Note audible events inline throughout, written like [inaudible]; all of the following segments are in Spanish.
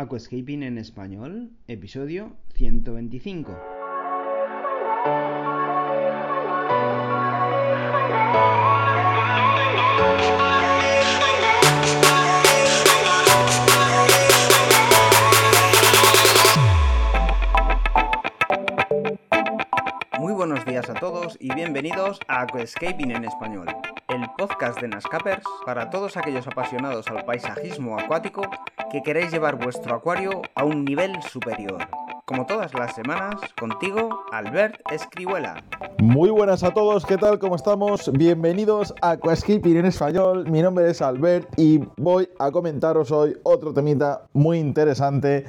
Aquascaping en español, episodio 125. Muy buenos días a todos y bienvenidos a Aquascaping en español, el podcast de Nascapers para todos aquellos apasionados al paisajismo acuático que queréis llevar vuestro acuario a un nivel superior. Como todas las semanas, contigo, Albert Escribuela. Muy buenas a todos, ¿qué tal? ¿Cómo estamos? Bienvenidos a Aquascaping en español. Mi nombre es Albert y voy a comentaros hoy otro temita muy interesante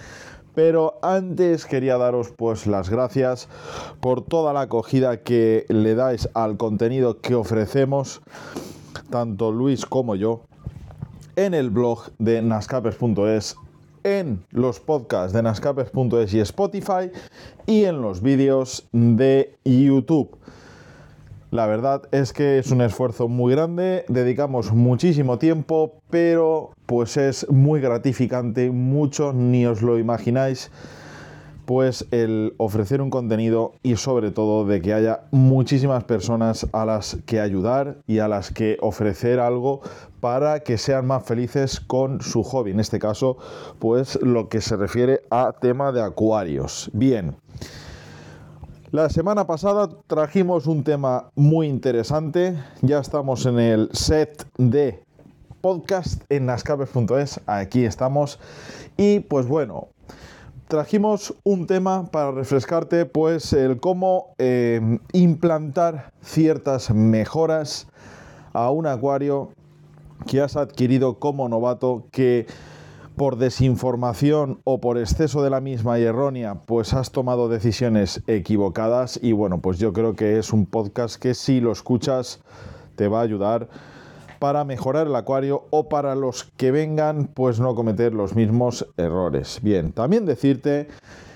pero antes quería daros pues las gracias por toda la acogida que le dais al contenido que ofrecemos, tanto Luis como yo, en el blog de nascapers.es, en los podcasts de nascapers.es y Spotify y en los vídeos de YouTube. La verdad es que es un esfuerzo muy grande, dedicamos muchísimo tiempo, pero pues es muy gratificante, mucho ni os lo imagináis, pues el ofrecer un contenido y sobre todo de que haya muchísimas personas a las que ayudar y a las que ofrecer algo para que sean más felices con su hobby, en este caso pues lo que se refiere a tema de acuarios. Bien. La semana pasada trajimos un tema muy interesante. Ya estamos en el set de podcast en nascapes.es. Aquí estamos. Y pues bueno, trajimos un tema para refrescarte, pues el cómo eh, implantar ciertas mejoras a un acuario que has adquirido como novato que por desinformación o por exceso de la misma y errónea, pues has tomado decisiones equivocadas. Y bueno, pues yo creo que es un podcast que si lo escuchas te va a ayudar para mejorar el acuario o para los que vengan pues no cometer los mismos errores. Bien, también decirte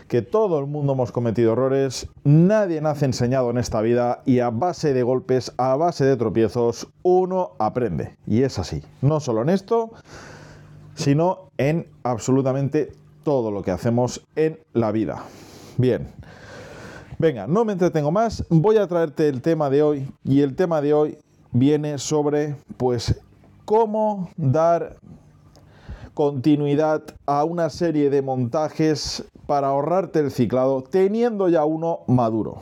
que todo el mundo hemos cometido errores, nadie nace enseñado en esta vida y a base de golpes, a base de tropiezos, uno aprende. Y es así, no solo en esto, sino en absolutamente todo lo que hacemos en la vida. Bien, venga, no me entretengo más, voy a traerte el tema de hoy y el tema de hoy viene sobre pues cómo dar continuidad a una serie de montajes para ahorrarte el ciclado teniendo ya uno maduro.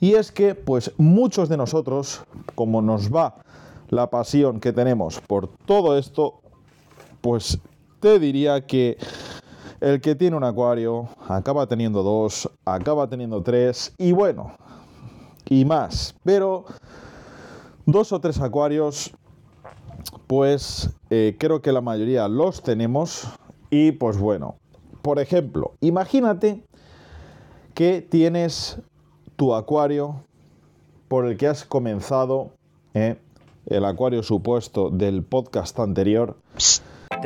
Y es que pues muchos de nosotros, como nos va la pasión que tenemos por todo esto, pues te diría que el que tiene un acuario acaba teniendo dos, acaba teniendo tres y bueno, y más. Pero dos o tres acuarios, pues eh, creo que la mayoría los tenemos y pues bueno, por ejemplo, imagínate que tienes tu acuario por el que has comenzado, eh, el acuario supuesto del podcast anterior.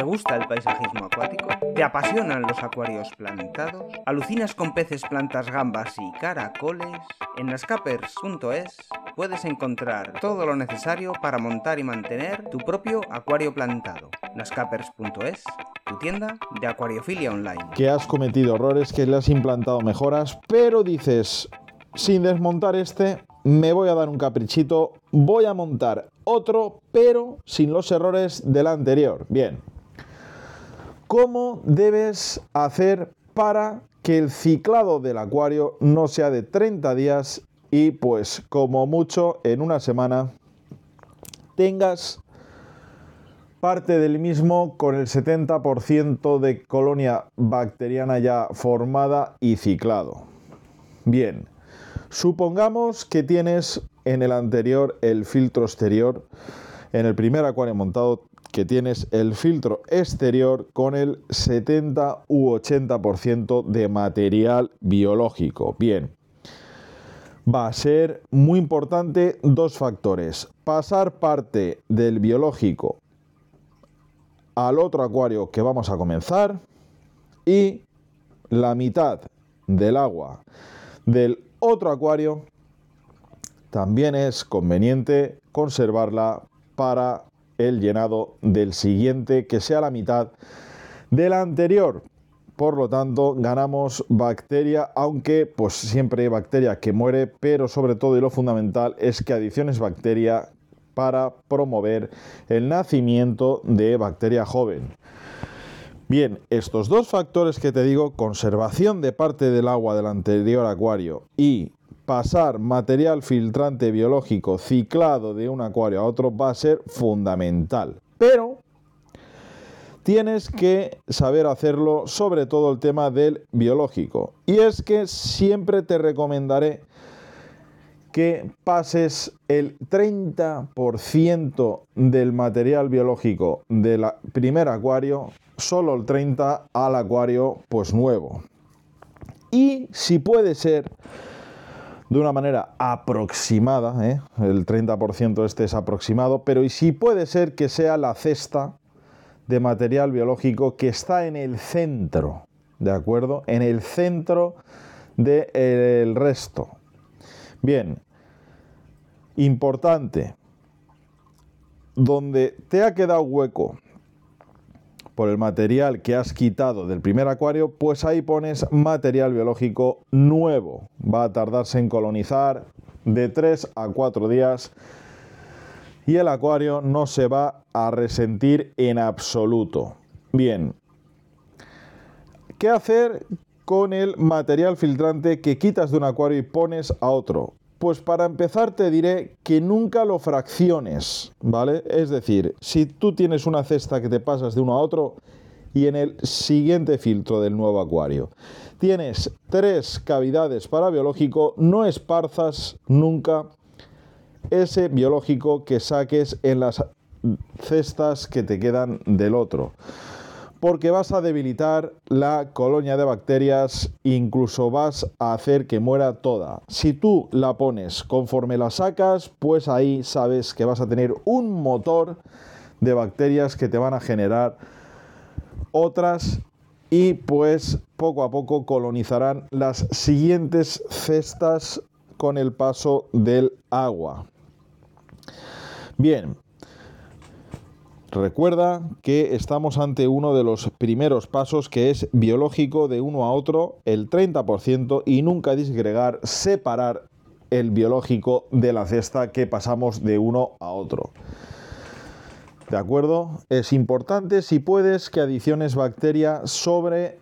¿Te gusta el paisajismo acuático? ¿Te apasionan los acuarios plantados? ¿Alucinas con peces, plantas, gambas y caracoles? En nascapers.es puedes encontrar todo lo necesario para montar y mantener tu propio acuario plantado. nascapers.es, tu tienda de acuariofilia online. Que has cometido errores, que le has implantado mejoras, pero dices, sin desmontar este, me voy a dar un caprichito, voy a montar otro, pero sin los errores del anterior. Bien. ¿Cómo debes hacer para que el ciclado del acuario no sea de 30 días y pues como mucho en una semana tengas parte del mismo con el 70% de colonia bacteriana ya formada y ciclado? Bien. Supongamos que tienes en el anterior el filtro exterior, en el primer acuario montado que tienes el filtro exterior con el 70 u 80% de material biológico. Bien, va a ser muy importante dos factores. Pasar parte del biológico al otro acuario que vamos a comenzar y la mitad del agua del otro acuario, también es conveniente conservarla para el llenado del siguiente, que sea la mitad del anterior. por lo tanto ganamos bacteria, aunque pues siempre hay bacteria que muere, pero sobre todo y lo fundamental es que adiciones bacteria para promover el nacimiento de bacteria joven. Bien, estos dos factores que te digo, conservación de parte del agua del anterior acuario y pasar material filtrante biológico ciclado de un acuario a otro va a ser fundamental. Pero tienes que saber hacerlo sobre todo el tema del biológico. Y es que siempre te recomendaré que pases el 30% del material biológico del primer acuario, solo el 30% al acuario pues nuevo. Y si puede ser de una manera aproximada, ¿eh? el 30% este es aproximado, pero y si puede ser que sea la cesta de material biológico que está en el centro, ¿de acuerdo? En el centro del resto. Bien, importante, donde te ha quedado hueco por el material que has quitado del primer acuario, pues ahí pones material biológico nuevo. Va a tardarse en colonizar de 3 a 4 días y el acuario no se va a resentir en absoluto. Bien, ¿qué hacer con el material filtrante que quitas de un acuario y pones a otro? Pues para empezar te diré que nunca lo fracciones, ¿vale? Es decir, si tú tienes una cesta que te pasas de uno a otro y en el siguiente filtro del nuevo acuario tienes tres cavidades para biológico, no esparzas nunca ese biológico que saques en las cestas que te quedan del otro porque vas a debilitar la colonia de bacterias, incluso vas a hacer que muera toda. Si tú la pones conforme la sacas, pues ahí sabes que vas a tener un motor de bacterias que te van a generar otras y pues poco a poco colonizarán las siguientes cestas con el paso del agua. Bien, Recuerda que estamos ante uno de los primeros pasos que es biológico de uno a otro, el 30%, y nunca disgregar, separar el biológico de la cesta que pasamos de uno a otro. ¿De acuerdo? Es importante, si puedes, que adiciones bacteria sobre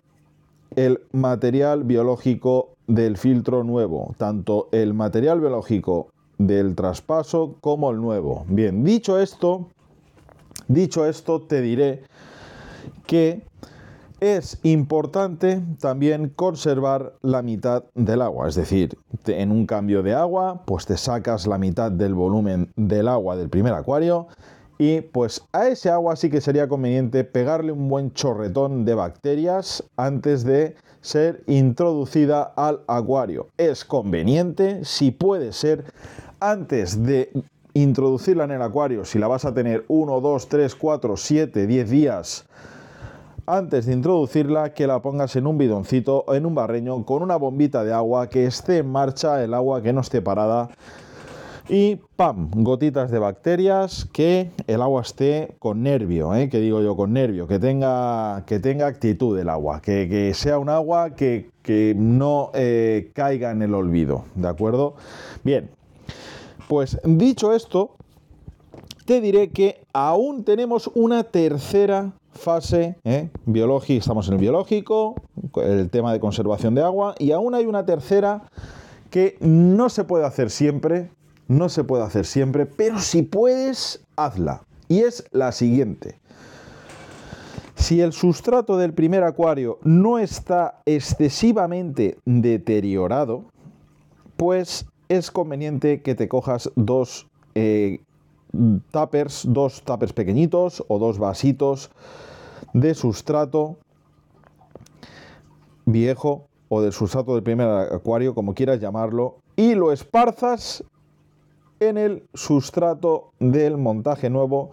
el material biológico del filtro nuevo, tanto el material biológico del traspaso como el nuevo. Bien, dicho esto, Dicho esto, te diré que es importante también conservar la mitad del agua, es decir, en un cambio de agua, pues te sacas la mitad del volumen del agua del primer acuario y pues a ese agua sí que sería conveniente pegarle un buen chorretón de bacterias antes de ser introducida al acuario. Es conveniente, si puede ser, antes de introducirla en el acuario, si la vas a tener 1, 2, 3, 4, 7, 10 días antes de introducirla, que la pongas en un bidoncito o en un barreño con una bombita de agua que esté en marcha, el agua que no esté parada. Y ¡pam! Gotitas de bacterias, que el agua esté con nervio, ¿eh? que digo yo con nervio, que tenga, que tenga actitud el agua, que, sea un agua que, no eh, caiga en el olvido, ¿de acuerdo? Bien, pues dicho esto, te diré que aún tenemos una tercera fase ¿eh? biológica, estamos en el biológico, el tema de conservación de agua, y aún hay una tercera que no se puede hacer siempre, no se puede hacer siempre, pero si puedes, hazla. Y es la siguiente. Si el sustrato del primer acuario no está excesivamente deteriorado, pues es conveniente que te cojas dos eh, dos tuppers pequeñitos o dos vasitos de sustrato viejo o del sustrato del primer acuario, como quieras llamarlo, y lo esparzas en el sustrato del montaje nuevo,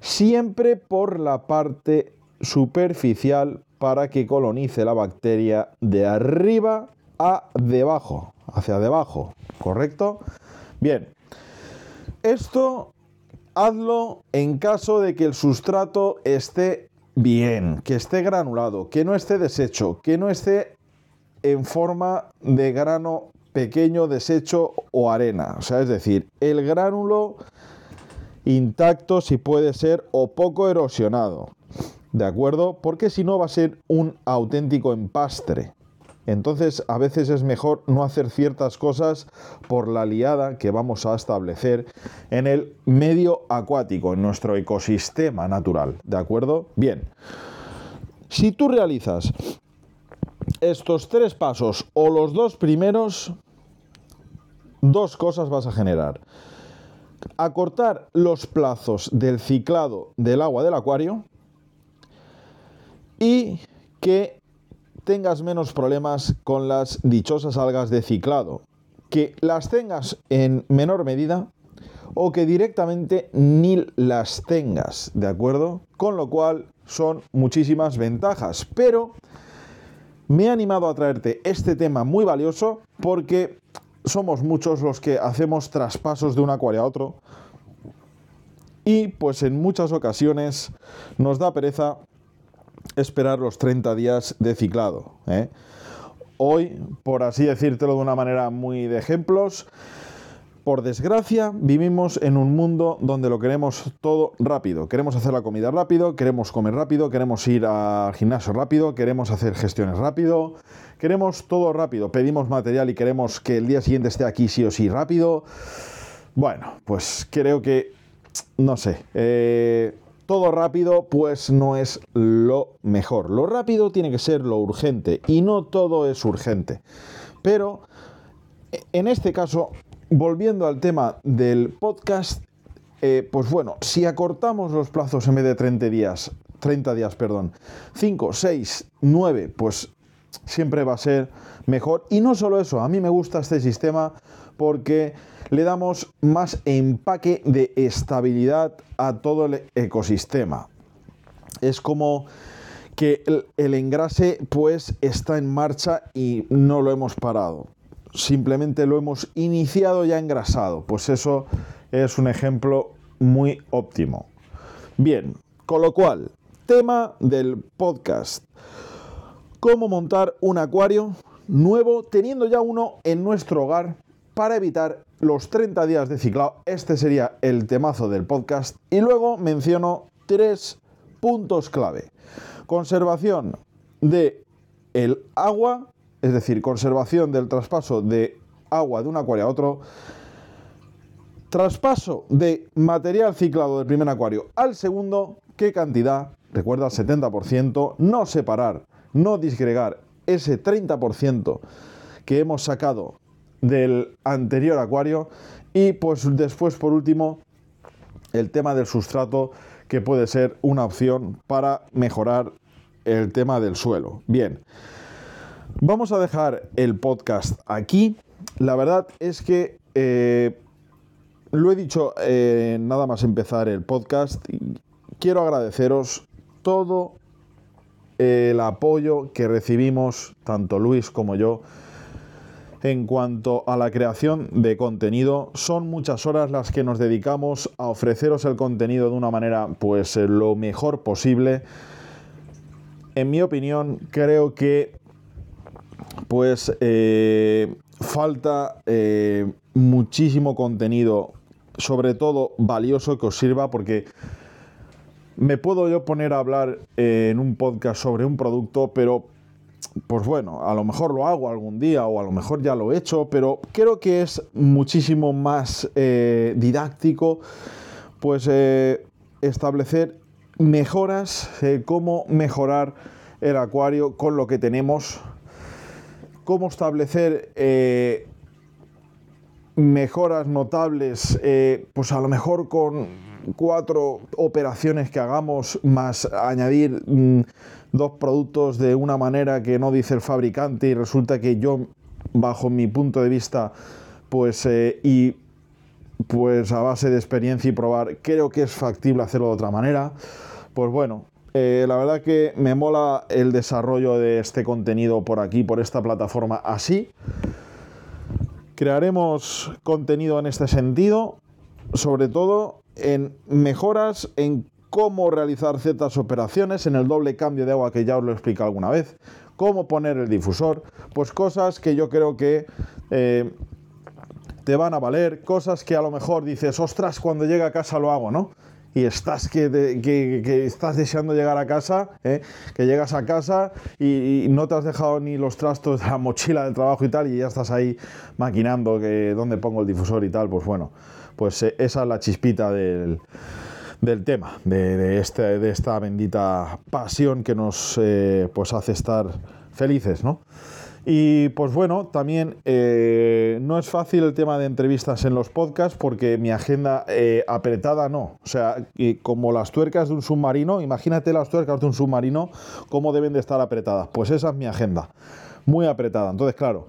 siempre por la parte superficial para que colonice la bacteria de arriba debajo, hacia debajo, ¿correcto? Bien, esto hazlo en caso de que el sustrato esté bien, que esté granulado, que no esté deshecho, que no esté en forma de grano pequeño, deshecho o arena. O sea, es decir, el gránulo intacto si puede ser o poco erosionado. ¿De acuerdo? Porque si no va a ser un auténtico empastre. Entonces a veces es mejor no hacer ciertas cosas por la liada que vamos a establecer en el medio acuático, en nuestro ecosistema natural. ¿De acuerdo? Bien. Si tú realizas estos tres pasos o los dos primeros, dos cosas vas a generar. Acortar los plazos del ciclado del agua del acuario y que tengas menos problemas con las dichosas algas de ciclado, que las tengas en menor medida o que directamente ni las tengas, ¿de acuerdo? Con lo cual son muchísimas ventajas, pero me he animado a traerte este tema muy valioso porque somos muchos los que hacemos traspasos de un acuario a otro y pues en muchas ocasiones nos da pereza esperar los 30 días de ciclado. ¿eh? Hoy, por así decírtelo de una manera muy de ejemplos, por desgracia, vivimos en un mundo donde lo queremos todo rápido. Queremos hacer la comida rápido, queremos comer rápido, queremos ir al gimnasio rápido, queremos hacer gestiones rápido, queremos todo rápido. Pedimos material y queremos que el día siguiente esté aquí sí o sí rápido. Bueno, pues creo que, no sé, eh, todo rápido pues no es lo mejor. Lo rápido tiene que ser lo urgente y no todo es urgente. Pero en este caso, volviendo al tema del podcast, eh, pues bueno, si acortamos los plazos en vez de 30 días, 30 días, perdón, 5, 6, 9, pues siempre va a ser mejor. Y no solo eso, a mí me gusta este sistema porque le damos más empaque de estabilidad a todo el ecosistema. Es como que el, engrase pues está en marcha y no lo hemos parado. Simplemente lo hemos iniciado ya engrasado. Pues eso es un ejemplo muy óptimo. Bien, con lo cual, tema del podcast. ¿Cómo montar un acuario nuevo teniendo ya uno en nuestro hogar para evitar los 30 días de ciclado. Este sería el temazo del podcast. Y luego menciono tres puntos clave. Conservación de el agua, es decir, conservación del traspaso de agua de un acuario a otro. Traspaso de material ciclado del primer acuario al segundo. ¿Qué cantidad? Recuerda el 70%. No separar, no disgregar ese 30% que hemos sacado del anterior acuario y pues después por último el tema del sustrato que puede ser una opción para mejorar el tema del suelo. Bien, vamos a dejar el podcast aquí. La verdad es que eh, lo he dicho eh, nada más empezar el podcast. Quiero agradeceros todo el apoyo que recibimos, tanto Luis como yo, en cuanto a la creación de contenido, son muchas horas las que nos dedicamos a ofreceros el contenido de una manera pues eh, lo mejor posible. En mi opinión, creo que pues eh, falta eh, muchísimo contenido, sobre todo valioso que os sirva porque me puedo yo poner a hablar en un podcast sobre un producto, pero pues bueno, a lo mejor lo hago algún día o a lo mejor ya lo he hecho, pero creo que es muchísimo más eh, didáctico pues eh, establecer mejoras, eh, cómo mejorar el acuario con lo que tenemos, cómo establecer mejoras notables, pues a lo mejor con cuatro operaciones que hagamos más añadir... Mm, dos productos de una manera que no dice el fabricante y resulta que yo, bajo mi punto de vista, pues eh, y pues a base de experiencia y probar, creo que es factible hacerlo de otra manera. Pues bueno, eh, la verdad que me mola el desarrollo de este contenido por aquí, por esta plataforma así. Crearemos contenido en este sentido, sobre todo en mejoras en cómo realizar ciertas operaciones en el doble cambio de agua que ya os lo he explicado alguna vez, cómo poner el difusor, pues cosas que yo creo que eh, te van a valer, cosas que a lo mejor dices, ostras, cuando llegue a casa lo hago, ¿no? y estás que, que, estás deseando llegar a casa, ¿eh? que llegas a casa y, no te has dejado ni los trastos de la [laughs] mochila del trabajo y tal, y ya estás ahí maquinando que dónde pongo el difusor y tal, pues bueno, pues eh, esa es la chispita del, del tema, de, este, de, esta bendita pasión que nos eh, pues hace estar felices, ¿no? Y pues bueno, también eh, no es fácil el tema de entrevistas en los podcasts porque mi agenda apretada no. O sea, como las tuercas de un submarino, imagínate las tuercas de un submarino, cómo deben de estar apretadas. Pues esa es mi agenda, muy apretada. Entonces, claro,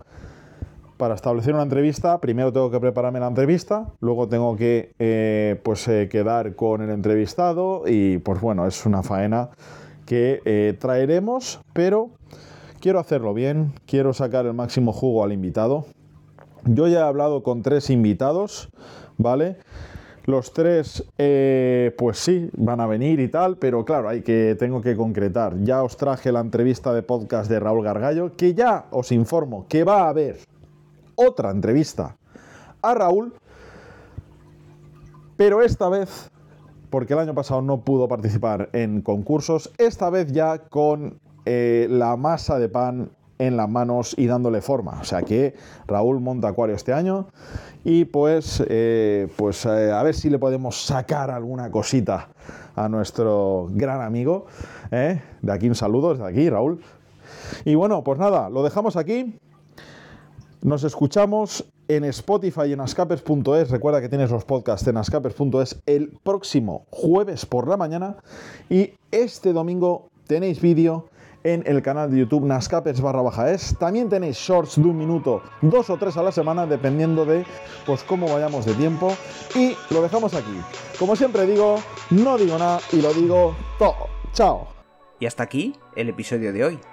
para establecer una entrevista, primero tengo que prepararme la entrevista, luego tengo que eh, pues, quedar con el entrevistado y pues bueno, es una faena que traeremos, pero quiero hacerlo bien, quiero sacar el máximo jugo al invitado. Yo ya he hablado con tres invitados, ¿vale? Los tres, eh, pues sí, van a venir y tal, pero claro, hay que, tengo que concretar. Ya os traje la entrevista de podcast de Raúl Gargallo, que ya os informo que va a haber otra entrevista a Raúl, pero esta vez, porque el año pasado no pudo participar en concursos, esta vez ya con eh, la masa de pan en las manos y dándole forma. O sea que Raúl monta acuario este año y pues, eh, pues eh, a ver si le podemos sacar alguna cosita a nuestro gran amigo. De aquí un saludo, desde aquí, Raúl. Y bueno, pues nada, lo dejamos aquí. Nos escuchamos en Spotify y en ascapers.es. Recuerda que tienes los podcasts en ascapers.es el próximo jueves por la mañana. Y este domingo tenéis vídeo en el canal de YouTube Nascapers barra baja. También tenéis shorts de un minuto, dos o tres a la semana, dependiendo de pues cómo vayamos de tiempo. Y lo dejamos aquí. Como siempre digo, no digo nada y lo digo todo. Chao. Y hasta aquí el episodio de hoy.